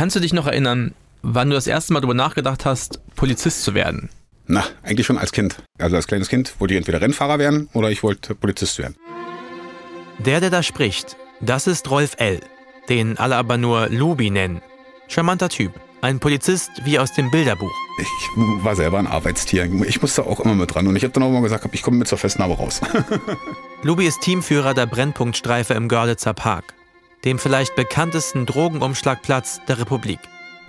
Kannst du dich noch erinnern, wann du das erste Mal darüber nachgedacht hast, Polizist zu werden? Na, eigentlich schon als Kind. Also als kleines Kind wollte ich entweder Rennfahrer werden oder ich wollte Polizist werden. Der, der da spricht, das ist Rolf L., den alle aber nur Lubi nennen. Charmanter Typ. Ein Polizist wie aus dem Bilderbuch. Ich war selber ein Arbeitstier. Ich musste auch immer mit dran. Und ich habe dann auch mal gesagt, ich komme mit zur Festnahme raus. Lubi ist Teamführer der Brennpunktstreife im Görlitzer Park, dem vielleicht bekanntesten Drogenumschlagplatz der Republik.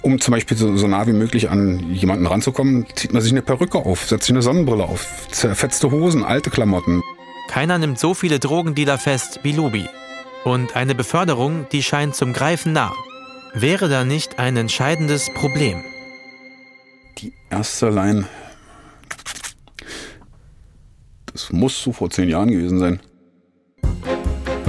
Um zum Beispiel so, so nah wie möglich an jemanden ranzukommen, zieht man sich eine Perücke auf, setzt sich eine Sonnenbrille auf, zerfetzte Hosen, alte Klamotten. Keiner nimmt so viele Drogendealer fest wie Lubi. Und eine Beförderung, die scheint zum Greifen nah. Wäre da nicht ein entscheidendes Problem? Die erste Line. Das muss so vor zehn Jahren gewesen sein.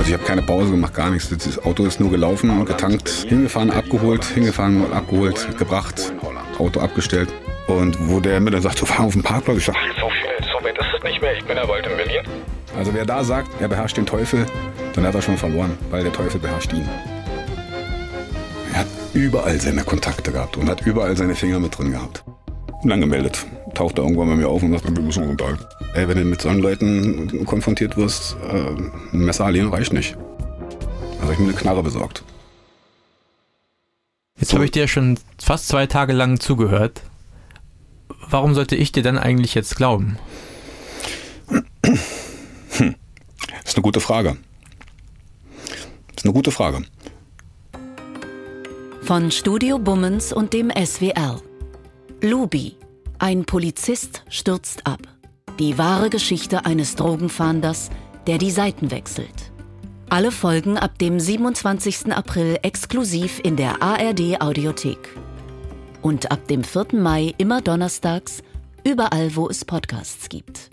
Also ich habe keine Pause gemacht, gar nichts. Das Auto ist nur gelaufen und getankt, hingefahren, abgeholt, hingefahren, abgeholt, gebracht, Auto abgestellt. Und wo der mir dann sagt, so fahren auf den Parkplatz, ich sag, so viel, so weit ist es nicht mehr, ich bin ja bald in Berlin. Also wer da sagt, er beherrscht den Teufel, dann hat er schon verloren, weil der Teufel beherrscht ihn. Er hat überall seine Kontakte gehabt und hat überall seine Finger mit drin gehabt. Und dann gemeldet. Taucht er irgendwann bei mir auf und sagt, wir müssen uns unterhalten. Ey, wenn du mit solchen Leuten konfrontiert wirst, äh, ein Messer allein reicht nicht. Also habe ich mir eine Knarre besorgt. Jetzt so. habe ich dir schon fast zwei Tage lang zugehört. Warum sollte ich dir dann eigentlich jetzt glauben? Hm. Das ist eine gute Frage. Das ist eine gute Frage. Von Studio Bummens und dem SWR. Lubi. Ein Polizist stürzt ab. Die wahre Geschichte eines Drogenfahnders, der die Seiten wechselt. Alle Folgen ab dem 27. April exklusiv in der ARD Audiothek. Und ab dem 4. Mai immer donnerstags, überall wo es Podcasts gibt.